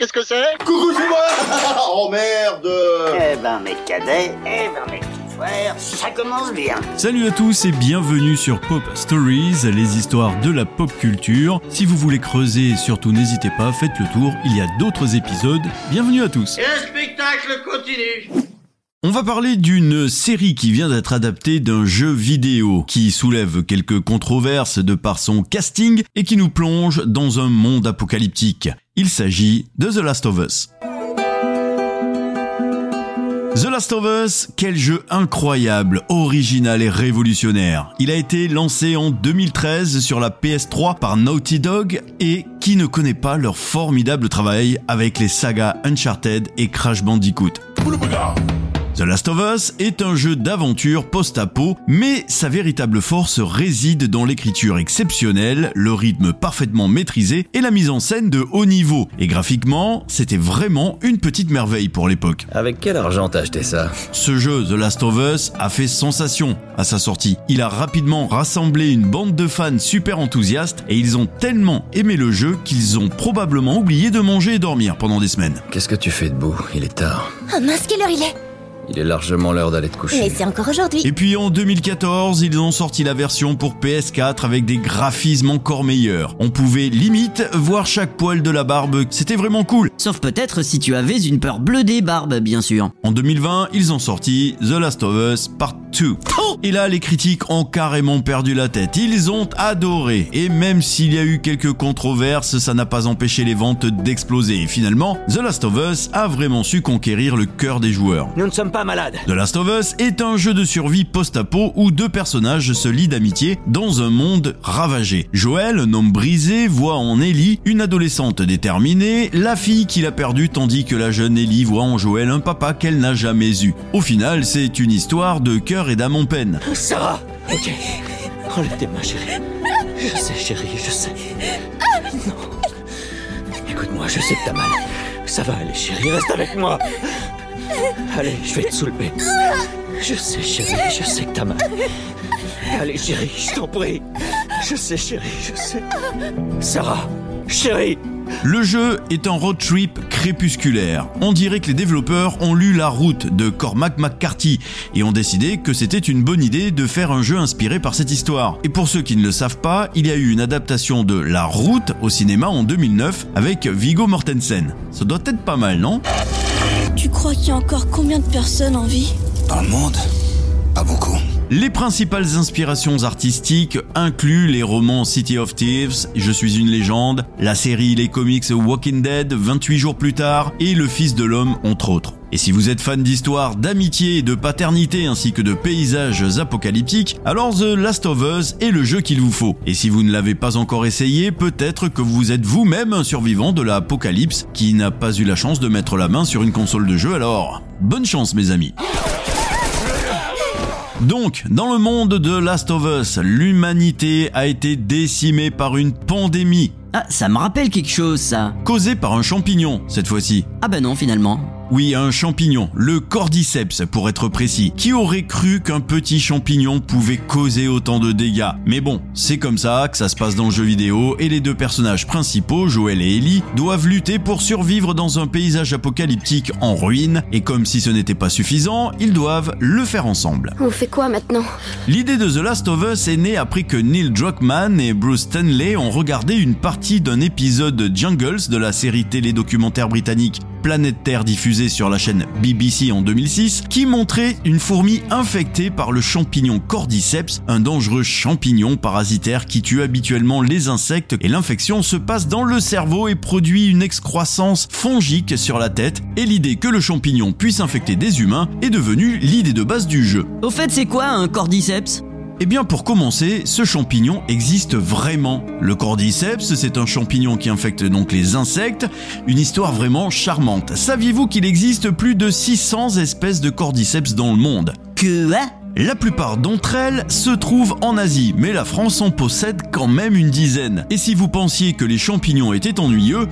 qu'est-ce que c'est Coucou, c'est moi Oh merde Eh ben mes cadets, eh ben mes petits frères, ça commence bien. Salut à tous et bienvenue sur Pop Stories, les histoires de la pop culture. Si vous voulez creuser, surtout n'hésitez pas, faites le tour, il y a d'autres épisodes. Bienvenue à tous. Et le spectacle continue On va parler d'une série qui vient d'être adaptée d'un jeu vidéo qui soulève quelques controverses de par son casting et qui nous plonge dans un monde apocalyptique. Il s'agit de The Last of Us. The Last of Us, quel jeu incroyable, original et révolutionnaire. Il a été lancé en 2013 sur la PS3 par Naughty Dog et qui ne connaît pas leur formidable travail avec les sagas Uncharted et Crash Bandicoot. The Last of Us est un jeu d'aventure post-apo, mais sa véritable force réside dans l'écriture exceptionnelle, le rythme parfaitement maîtrisé et la mise en scène de haut niveau. Et graphiquement, c'était vraiment une petite merveille pour l'époque. Avec quel argent t'as acheté ça? Ce jeu, The Last of Us, a fait sensation à sa sortie. Il a rapidement rassemblé une bande de fans super enthousiastes et ils ont tellement aimé le jeu qu'ils ont probablement oublié de manger et dormir pendant des semaines. Qu'est-ce que tu fais debout? Il est tard. Oh mince, quelle heure il est Il est largement l'heure d'aller te coucher. Mais c'est encore aujourd'hui. Et puis en 2014, ils ont sorti la version pour PS4 avec des graphismes encore meilleurs. On pouvait limite voir chaque poil de la barbe, c'était vraiment cool. Sauf peut-être si tu avais une peur bleue des barbes, bien sûr. En 2020, ils ont sorti The Last of Us Part 2. Et là, les critiques ont carrément perdu la tête. Ils ont adoré. Et même s'il y a eu quelques controverses, ça n'a pas empêché les ventes d'exploser. Et finalement, The Last of Us a vraiment su conquérir le cœur des joueurs. Nous ne sommes pas malades. The Last of Us est un jeu de survie post-apo où deux personnages se lient d'amitié dans un monde ravagé. Joël, un homme brisé, voit en Ellie une adolescente déterminée, la fille qu'il a perdue tandis que la jeune Ellie voit en Joël un papa qu'elle n'a jamais eu. Au final, c'est une histoire de cœur et d'âme en peine. Sarah Ok. Enlève tes mains, chérie. Je sais, chérie, je sais. Non. Écoute-moi, je sais que t'as mal. Ça va aller, chérie, reste avec moi. Allez, je vais te soulever. Je sais, chérie, je sais que t'as mal. Allez, chérie, je t'en prie. Je sais, chérie, je sais. Sarah, chérie. Le jeu est un road trip crépusculaire. On dirait que les développeurs ont lu La Route de Cormac McCarthy et ont décidé que c'était une bonne idée de faire un jeu inspiré par cette histoire. Et pour ceux qui ne le savent pas, il y a eu une adaptation de La Route au cinéma en 2009 avec Viggo Mortensen. Ça doit être pas mal, non? Crois qu'il y a encore combien de personnes en vie? Dans le monde Pas beaucoup. Les principales inspirations artistiques incluent les romans City of Thieves, Je suis une légende, la série Les comics Walking Dead, 28 jours plus tard, et Le Fils de l'homme, entre autres. Et si vous êtes fan d'histoire, d'amitié et de paternité ainsi que de paysages apocalyptiques, alors The Last of Us est le jeu qu'il vous faut. Et si vous ne l'avez pas encore essayé, peut-être que vous êtes vous-même un survivant de l'apocalypse qui n'a pas eu la chance de mettre la main sur une console de jeu alors. Bonne chance mes amis. Donc, dans le monde de Last of Us, l'humanité a été décimée par une pandémie, Ah, ça me rappelle quelque chose, ça. causée par un champignon, cette fois-ci. Ah bah non, finalement. Oui, un champignon, le cordyceps pour être précis. Qui aurait cru qu'un petit champignon pouvait causer autant de dégâts? Mais bon, c'est comme ça que ça se passe dans le jeu vidéo et les deux personnages principaux, Joel et Ellie, doivent lutter pour survivre dans un paysage apocalyptique en ruine et comme si ce n'était pas suffisant, ils doivent le faire ensemble. On fait quoi maintenant? L'idée de The Last of Us est née après que Neil Druckmann et Bruce Stanley ont regardé une partie d'un épisode de Jungles de la série télé-documentaire britannique Planète Terre diffusée sur la chaîne BBC en 2006, qui montrait une fourmi infectée par le champignon Cordyceps, un dangereux champignon parasitaire qui tue habituellement les insectes et l'infection se passe dans le cerveau et produit une excroissance fongique sur la tête et l'idée que le champignon puisse infecter des humains est devenue l'idée de base du jeu. Au fait, c'est quoi un cordyceps? Eh bien pour commencer, ce champignon existe vraiment. Le cordyceps, c'est un champignon qui infecte donc les insectes, une histoire vraiment charmante. Saviez-vous qu'il existe plus de 600 espèces de cordyceps dans le monde? Que hein? La plupart d'entre elles se trouvent en Asie, mais la France en possède quand même une dizaine. Et si vous pensiez que les champignons étaient ennuyeux,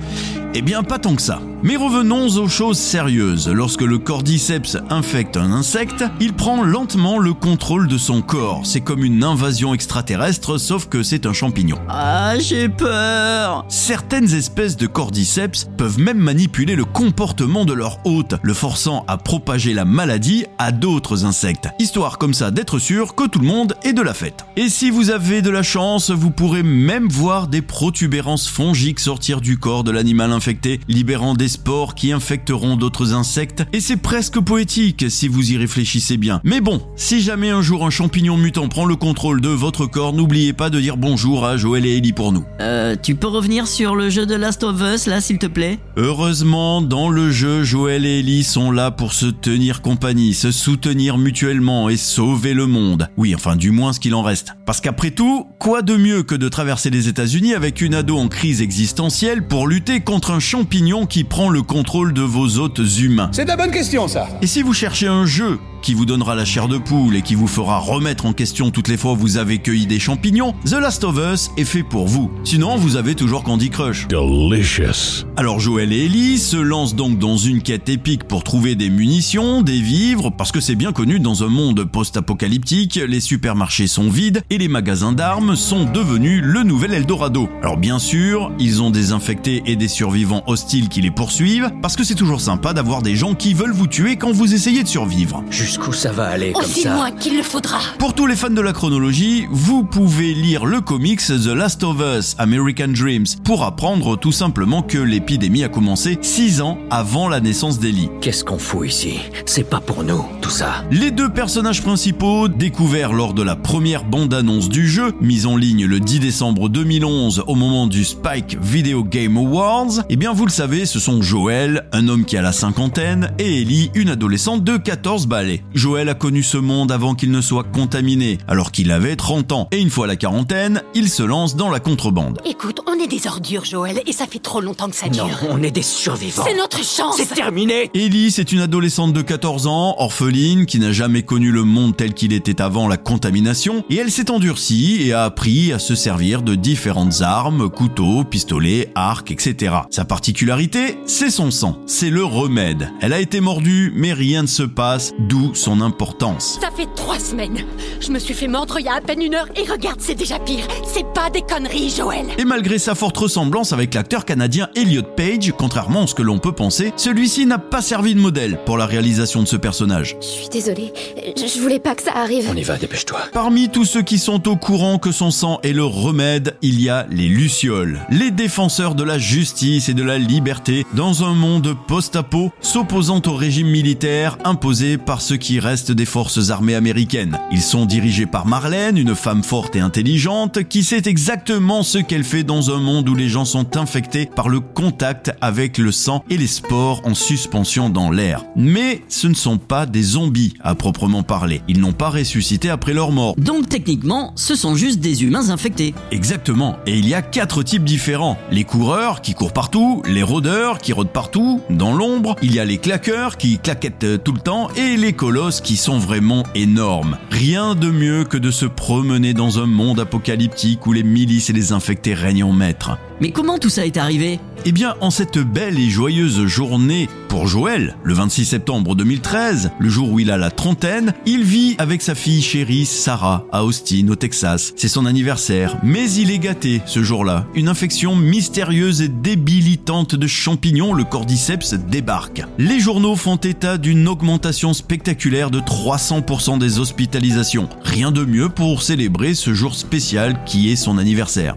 eh bien pas tant que ça. Mais revenons aux choses sérieuses. Lorsque le cordyceps infecte un insecte, il prend lentement le contrôle de son corps. C'est comme une invasion extraterrestre, sauf que c'est un champignon. Ah, j'ai peur Certaines espèces de cordyceps peuvent même manipuler le comportement de leur hôte, le forçant à propager la maladie à d'autres insectes, histoire comme ça d'être sûr que tout le monde est de la fête. Et si vous avez de la chance, vous pourrez même voir des protubérances fongiques sortir du corps de l'animal infecté, libérant des spores qui infecteront d'autres insectes, et c'est presque poétique si vous y réfléchissez bien. Mais bon, si jamais un jour un champignon mutant prend le contrôle de votre corps, n'oubliez pas de dire bonjour à Joël et Ellie pour nous. Euh, tu peux revenir sur le jeu de Last of Us, là, s'il te plaît? Heureusement, dans le jeu, Joël et Ellie sont là pour se tenir compagnie, se soutenir mutuellement et sauver le monde. Oui, enfin du moins ce qu'il en reste. Parce qu'après tout, quoi de mieux que de traverser les États-Unis avec une ado en crise existentielle pour lutter contre un champignon qui prend le contrôle de vos hôtes humains C'est de la bonne question, ça. Et si vous cherchez un jeu qui vous donnera la chair de poule et qui vous fera remettre en question toutes les fois où vous avez cueilli des champignons, The Last of Us est fait pour vous. Sinon, vous avez toujours Candy Crush. Delicious. Alors Joël et Ellie se lancent donc dans une quête épique pour trouver des munitions, des vivres, parce que c'est bien connu dans un monde post-apocalyptique, les supermarchés sont vides et les magasins d'armes sont devenus le nouvel Eldorado. Alors bien sûr, ils ont des infectés et des survivants hostiles qui les poursuivent, parce que c'est toujours sympa d'avoir des gens qui veulent vous tuer quand vous essayez de survivre. Jusqu'où ça va aller comme Aussi ça loin qu'il le faudra. Pour tous les fans de la chronologie, vous pouvez lire le comics The Last of Us American Dreams pour apprendre tout simplement que l'épidémie a commencé 6 ans avant la naissance d'Ellie. Qu'est-ce qu'on fout ici? C'est pas pour nous, tout ça. Les deux personnages principaux, découverts lors de la première bande-annonce du jeu, mise en ligne le 10 décembre 2011 au moment du Spike Video Game Awards, eh bien vous le savez, ce sont Joël, un homme qui a la cinquantaine, et Ellie, une adolescente de 14 balais. Joël a connu ce monde avant qu'il ne soit contaminé, alors qu'il avait 30 ans, et une fois à la quarantaine, il se lance dans la contrebande. Écoute, on est des ordures, Joël, et ça fait trop longtemps que ça dure. Non, on est des survivants. C'est notre chance C'est terminé Ellie, c'est une adolescente de 14 ans, orpheline, qui n'a jamais connu le monde tel qu'il était avant la contamination, et elle s'est endurcie et a appris à se servir de différentes armes, couteaux, pistolets, arcs, etc. Sa particularité, c'est son sang, c'est le remède. Elle a été mordue, mais rien ne se passe, d'où son importance. Ça fait trois semaines. Je me suis fait mordre il y a à peine une heure, et regarde, c'est déjà pire. C'est pas des conneries, Joël Et malgré sa forte ressemblance avec l'acteur canadien Elliot Page, contrairement à ce que l'on peut penser, celui-ci n'a pas servi de modèle pour la réalisation de ce personnage. Je suis désolée. Je voulais pas que ça arrive. On y va, dépêche-toi. Parmi tous ceux qui sont au courant que son sang est le remède, il y a les Lucioles, les défenseurs de la justice et de la liberté dans un monde post-apo s'opposant au régime militaire imposé par ceux qui restent des forces armées américaines. Ils sont dirigés par Marlène, une femme forte et intelligente qui sait exactement ce qu'elle fait dans un monde où les gens sont infectés par le contact avec le sang et les spores en suspension dans l'air. Mais ce ne sont pas des zombies à proprement parler. Ils n'ont pas ressuscité après leur mort. Donc techniquement, ce sont juste des humains infectés. Exactement. Et il y a quatre types différents. Les coureurs qui courent partout, les rôdeurs qui rôdent partout, dans l'ombre, il y a les claqueurs qui claquettent euh, tout le temps et les colosses qui sont vraiment énormes. Rien de mieux que de se promener dans un monde apocalyptique où les milices et les infectés règnent en maître. Mais comment tout ça est arrivé? Eh bien, en cette belle et joyeuse journée pour Joël, le 26 septembre 2013, le jour où il a la trentaine, il vit avec sa fille chérie Sarah à Austin, au Texas. C'est son anniversaire, mais il est gâté ce jour-là. Une infection mystérieuse et débilitante de champignons, le cordyceps, débarque. Les journaux font état d'une augmentation spectaculaire de 300% des hospitalisations. Rien de mieux pour célébrer ce jour spécial qui est son anniversaire.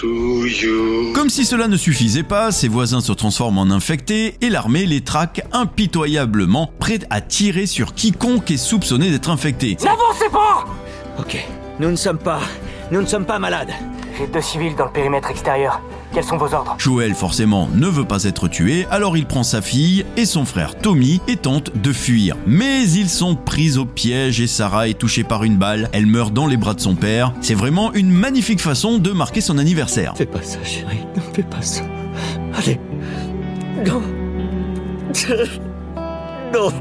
To you. Comme si cela ne suffisait pas, ses voisins se transforment en infectés et l'armée les traque impitoyablement, prête à tirer sur quiconque est soupçonné d'être infecté. N'avancez pas Ok, nous ne sommes pas... Nous ne sommes pas malades. J'ai deux civils dans le périmètre extérieur. Quels sont vos ordres? Joël forcément ne veut pas être tué, alors il prend sa fille et son frère Tommy et tente de fuir. Mais ils sont pris au piège et Sarah est touchée par une balle, elle meurt dans les bras de son père. C'est vraiment une magnifique façon de marquer son anniversaire. Fais pas ça, chérie. Ne fais pas ça. Allez. Non. Non.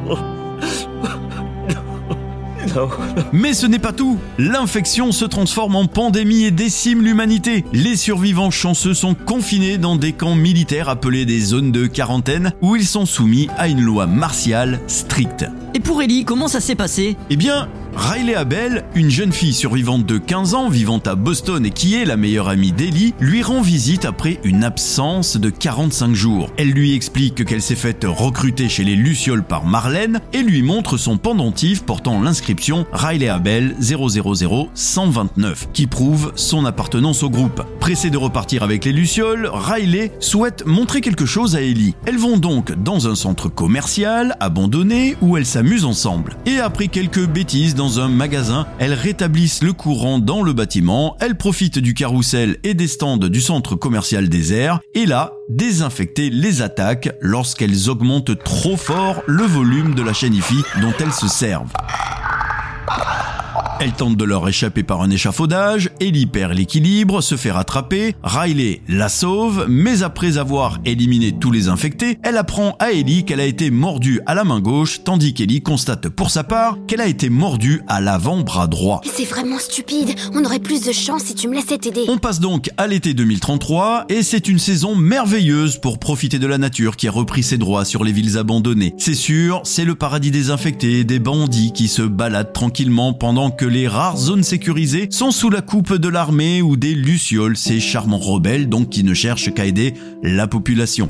Mais ce n'est pas tout. L'infection se transforme en pandémie et décime l'humanité. Les survivants chanceux sont confinés dans des camps militaires appelés des zones de quarantaine où ils sont soumis à une loi martiale stricte. Et pour Ellie, comment ça s'est passé? Eh bien, Riley Abel, une jeune fille survivante de 15 ans vivant à Boston et qui est la meilleure amie d'Ellie, lui rend visite après une absence de 45 jours. Elle lui explique qu'elle s'est faite recruter chez les Lucioles par Marlène et lui montre son pendentif portant l'inscription Riley Abel 000129 qui prouve son appartenance au groupe. Pressée de repartir avec les Lucioles, Riley souhaite montrer quelque chose à Ellie. Elles vont donc dans un centre commercial abandonné où elles s'amusent ensemble. Et après quelques bêtises dans un magasin, elles rétablissent le courant dans le bâtiment, elles profitent du carrousel et des stands du centre commercial désert, et là, désinfecter les attaques lorsqu'elles augmentent trop fort le volume de la chaîne IFI dont elles se servent. Elle tente de leur échapper par un échafaudage, Ellie perd l'équilibre, se fait rattraper, Riley la sauve, mais après avoir éliminé tous les infectés, elle apprend à Ellie qu'elle a été mordue à la main gauche, tandis qu'Ellie constate pour sa part qu'elle a été mordue à l'avant-bras droit. C'est vraiment stupide, on aurait plus de chance si tu me laissais t'aider. On passe donc à l'été 2033 et c'est une saison merveilleuse pour profiter de la nature qui a repris ses droits sur les villes abandonnées. C'est sûr, c'est le paradis des infectés, des bandits qui se baladent tranquillement pendant que les rares zones sécurisées sont sous la coupe de l'armée ou des lucioles, ces charmants rebelles donc qui ne cherchent qu'à aider la population.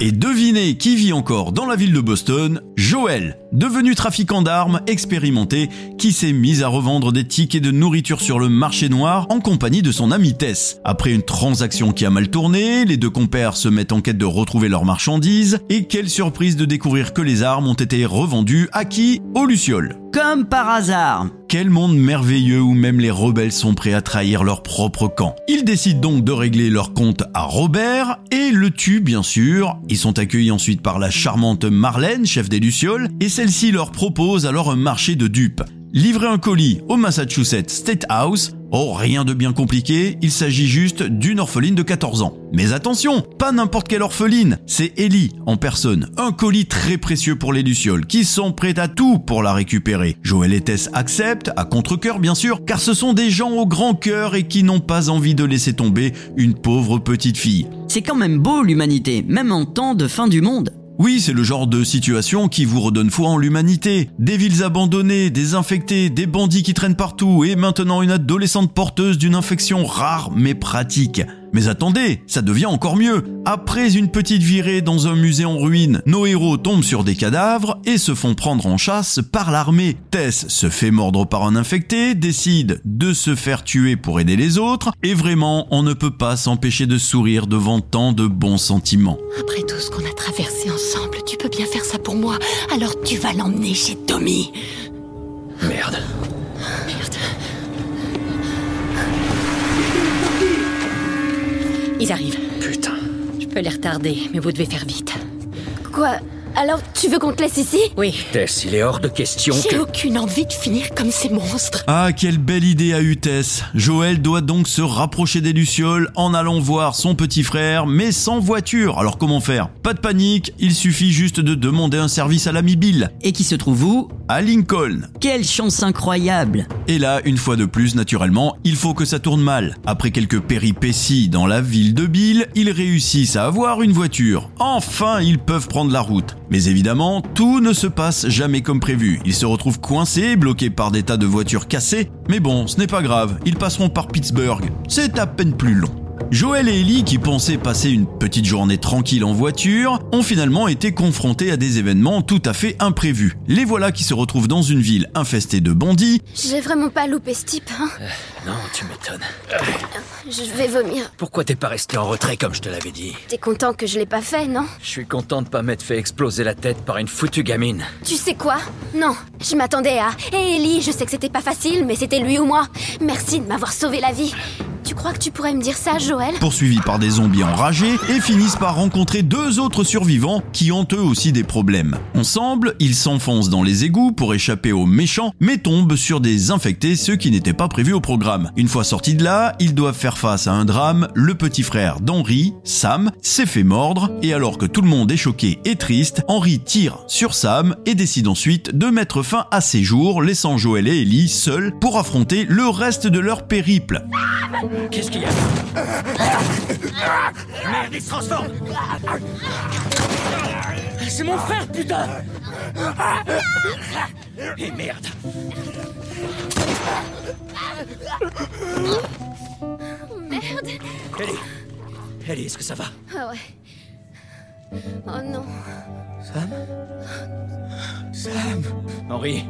Et devinez qui vit encore dans la ville de Boston Joël, devenu trafiquant d'armes expérimenté, qui s'est mis à revendre des tickets de nourriture sur le marché noir en compagnie de son ami Tess. Après une transaction qui a mal tourné, les deux compères se mettent en quête de retrouver leurs marchandises, et quelle surprise de découvrir que les armes ont été revendues à qui? Aux Lucioles. Comme par hasard. Quel monde merveilleux où même les rebelles sont prêts à trahir leur propre camp. Ils décident donc de régler leur compte à Robert et le tuent bien sûr. Ils sont accueillis ensuite par la charmante Marlène, chef des Lucioles, et celle-ci leur propose alors un marché de dupes. Livrer un colis au Massachusetts State House, oh rien de bien compliqué, il s'agit juste d'une orpheline de 14 ans. Mais attention, pas n'importe quelle orpheline, c'est Ellie en personne, un colis très précieux pour les Lucioles, qui sont prêts à tout pour la récupérer. Joël et Tess acceptent, à contre-cœur bien sûr, car ce sont des gens au grand cœur et qui n'ont pas envie de laisser tomber une pauvre petite fille. C'est quand même beau l'humanité, même en temps de fin du monde. Oui, c'est le genre de situation qui vous redonne foi en l'humanité. Des villes abandonnées, des infectés, des bandits qui traînent partout et maintenant une adolescente porteuse d'une infection rare mais pratique. Mais attendez, ça devient encore mieux. Après une petite virée dans un musée en ruine, nos héros tombent sur des cadavres et se font prendre en chasse par l'armée. Tess se fait mordre par un infecté, décide de se faire tuer pour aider les autres, et vraiment, on ne peut pas s'empêcher de sourire devant tant de bons sentiments. Après tout ce qu'on a traversé ensemble, tu peux bien faire ça pour moi, alors tu vas l'emmener chez Tommy. Merde. Merde. Ils arrivent. Putain. Je peux les retarder, mais vous devez faire vite. Quoi? Alors tu veux qu'on te laisse ici? Oui. Tess, il est hors de question J'ai que... aucune envie de finir comme ces monstres. Ah, quelle belle idée a eu Tess. Joël doit donc se rapprocher des Lucioles en allant voir son petit frère, mais sans voiture. Alors comment faire? Pas de panique, il suffit juste de demander un service à l'ami Bill. Et qui se trouve où? À Lincoln. Quelle chance incroyable Et là, une fois de plus, naturellement, il faut que ça tourne mal. Après quelques péripéties dans la ville de Bill, ils réussissent à avoir une voiture. Enfin, ils peuvent prendre la route. Mais évidemment, tout ne se passe jamais comme prévu. Ils se retrouvent coincés, bloqués par des tas de voitures cassées. Mais bon, ce n'est pas grave, ils passeront par Pittsburgh. C'est à peine plus long. Joël et Ellie, qui pensaient passer une petite journée tranquille en voiture, ont finalement été confrontés à des événements tout à fait imprévus. Les voilà qui se retrouvent dans une ville infestée de bandits. J'ai vraiment pas loupé ce type, hein Non, tu m'étonnes. Je vais vomir. Pourquoi t'es pas resté en retrait comme je te l'avais dit? T'es content que je l'ai pas fait, non? Je suis content de pas m'être fait exploser la tête par une foutue gamine. Tu sais quoi? Non, je m'attendais à... Hé Ellie, je sais que c'était pas facile, mais c'était lui ou moi. Merci de m'avoir sauvé la vie. Tu crois que tu pourrais me dire ça, Joël? Poursuivis par des zombies enragés et finissent par rencontrer deux autres survivants qui ont eux aussi des problèmes. Ensemble, ils s'enfoncent dans les égouts pour échapper aux méchants, mais tombent sur des infectés, ce qui n'était pas prévu au programme. Une fois sortis de là, ils doivent faire face à un drame. Le petit frère d'Henry, Sam, s'est fait mordre, et alors que tout le monde est choqué et triste, Henry tire sur Sam et décide ensuite de mettre fin à ses jours, laissant Joël et Ellie seuls pour affronter le reste de leur périple. Qu'est-ce qu'il y a Merde, il se transforme. C'est mon frère, putain. Et merde. Merde. Ellie Ellie, est-ce que ça va Ah ouais. Oh non. Sam Sam. Henri.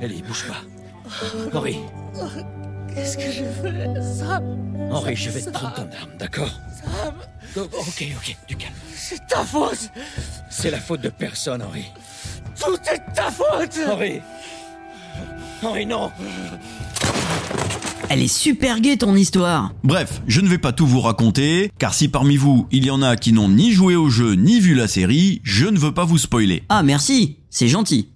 Ellie, bouge pas. Henri Qu'est-ce que je fais Sam Henri, je vais te prendre ton arme, d'accord? Sam Oh, Ok, ok, du calme. C'est ta faute C'est la faute de personne, Henri. Tout est de ta faute Henri Henri, non Elle est super gaie ton histoire. Bref, je ne vais pas tout vous raconter, car si parmi vous, il y en a qui n'ont ni joué au jeu ni vu la série, je ne veux pas vous spoiler. Ah merci, c'est gentil.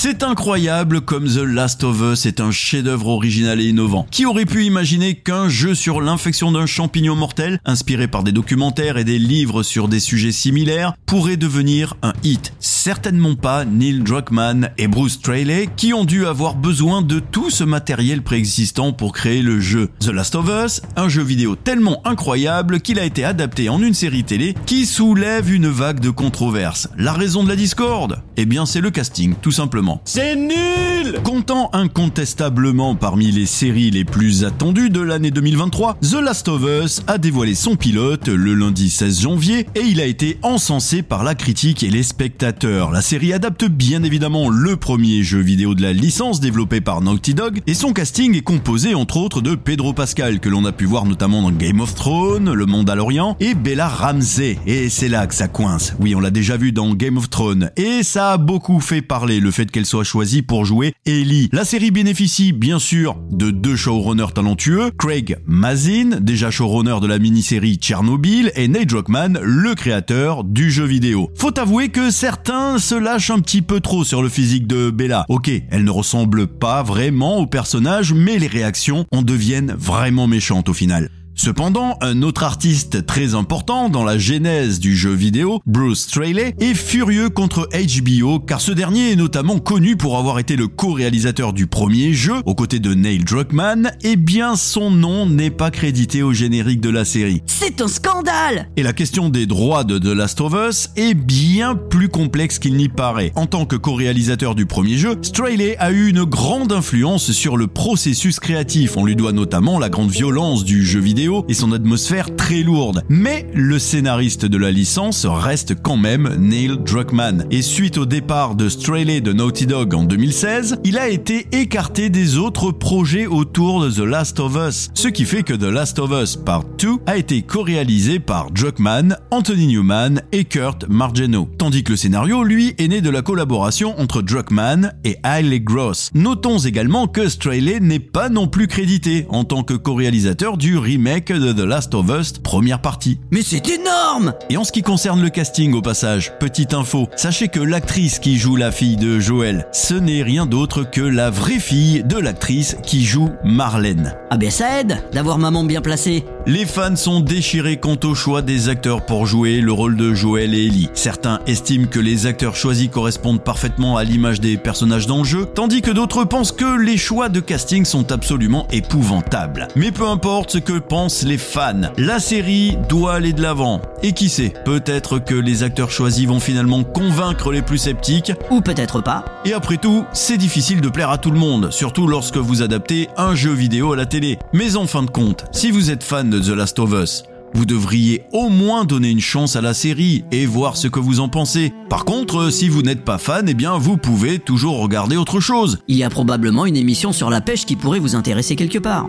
C'est incroyable comme The Last of Us est un chef-d'œuvre original et innovant. Qui aurait pu imaginer qu'un jeu sur l'infection d'un champignon mortel, inspiré par des documentaires et des livres sur des sujets similaires, pourrait devenir un hit? Certainement pas Neil Druckmann et Bruce Straley qui ont dû avoir besoin de tout ce matériel préexistant pour créer le jeu. The Last of Us, un jeu vidéo tellement incroyable qu'il a été adapté en une série télé qui soulève une vague de controverses. La raison de la discorde? Eh bien c'est le casting, tout simplement. C'est nul Comptant incontestablement parmi les séries les plus attendues de l'année 2023, The Last of Us a dévoilé son pilote le lundi 16 janvier et il a été encensé par la critique et les spectateurs. La série adapte bien évidemment le premier jeu vidéo de la licence développé par Naughty Dog et son casting est composé entre autres de Pedro Pascal que l'on a pu voir notamment dans Game of Thrones, Le Monde à l'Orient et Bella Ramsey. Et c'est là que ça coince. Oui, on l'a déjà vu dans Game of Thrones et ça a beaucoup fait parler le fait qu'elle soit choisie pour jouer Ellie. La série bénéficie bien sûr de deux showrunners talentueux, Craig Mazin, déjà showrunner de la mini-série Tchernobyl, et Nate Druckmann, le créateur du jeu vidéo. Faut avouer que certains se lâchent un petit peu trop sur le physique de Bella. Ok, elle ne ressemble pas vraiment au personnage, mais les réactions en deviennent vraiment méchantes au final. Cependant, un autre artiste très important dans la genèse du jeu vidéo, Bruce Straley, est furieux contre HBO car ce dernier est notamment connu pour avoir été le co-réalisateur du premier jeu aux côtés de Neil Druckmann et bien son nom n'est pas crédité au générique de la série. C'est un scandale Et la question des droits de The Last of Us est bien plus complexe qu'il n'y paraît. En tant que co-réalisateur du premier jeu, Straley a eu une grande influence sur le processus créatif. On lui doit notamment la grande violence du jeu vidéo et son atmosphère très lourde. Mais le scénariste de la licence reste quand même Neil Druckmann. Et suite au départ de Straley de Naughty Dog en 2016, il a été écarté des autres projets autour de The Last of Us. Ce qui fait que The Last of Us Part 2 a été co-réalisé par Druckmann, Anthony Newman et Kurt Margeno. Tandis que le scénario, lui, est né de la collaboration entre Druckmann et Hailey Gross. Notons également que Straley n'est pas non plus crédité en tant que co-réalisateur du remake de The Last of Us première partie. Mais c'est énorme Et en ce qui concerne le casting au passage, petite info, sachez que l'actrice qui joue la fille de Joël, ce n'est rien d'autre que la vraie fille de l'actrice qui joue Marlène. Ah ben ça aide d'avoir maman bien placée. Les fans sont déchirés quant au choix des acteurs pour jouer le rôle de Joël et Ellie. Certains estiment que les acteurs choisis correspondent parfaitement à l'image des personnages dans le jeu, tandis que d'autres pensent que les choix de casting sont absolument épouvantables. Mais peu importe ce que pensent les fans, la série doit aller de l'avant. Et qui sait, peut-être que les acteurs choisis vont finalement convaincre les plus sceptiques. Ou peut-être pas. Et après tout, c'est difficile de plaire à tout le monde, surtout lorsque vous adaptez un jeu vidéo à la télé. Mais en fin de compte, si vous êtes fan de The Last of Us, vous devriez au moins donner une chance à la série et voir ce que vous en pensez. Par contre, si vous n'êtes pas fan, eh bien vous pouvez toujours regarder autre chose. Il y a probablement une émission sur la pêche qui pourrait vous intéresser quelque part.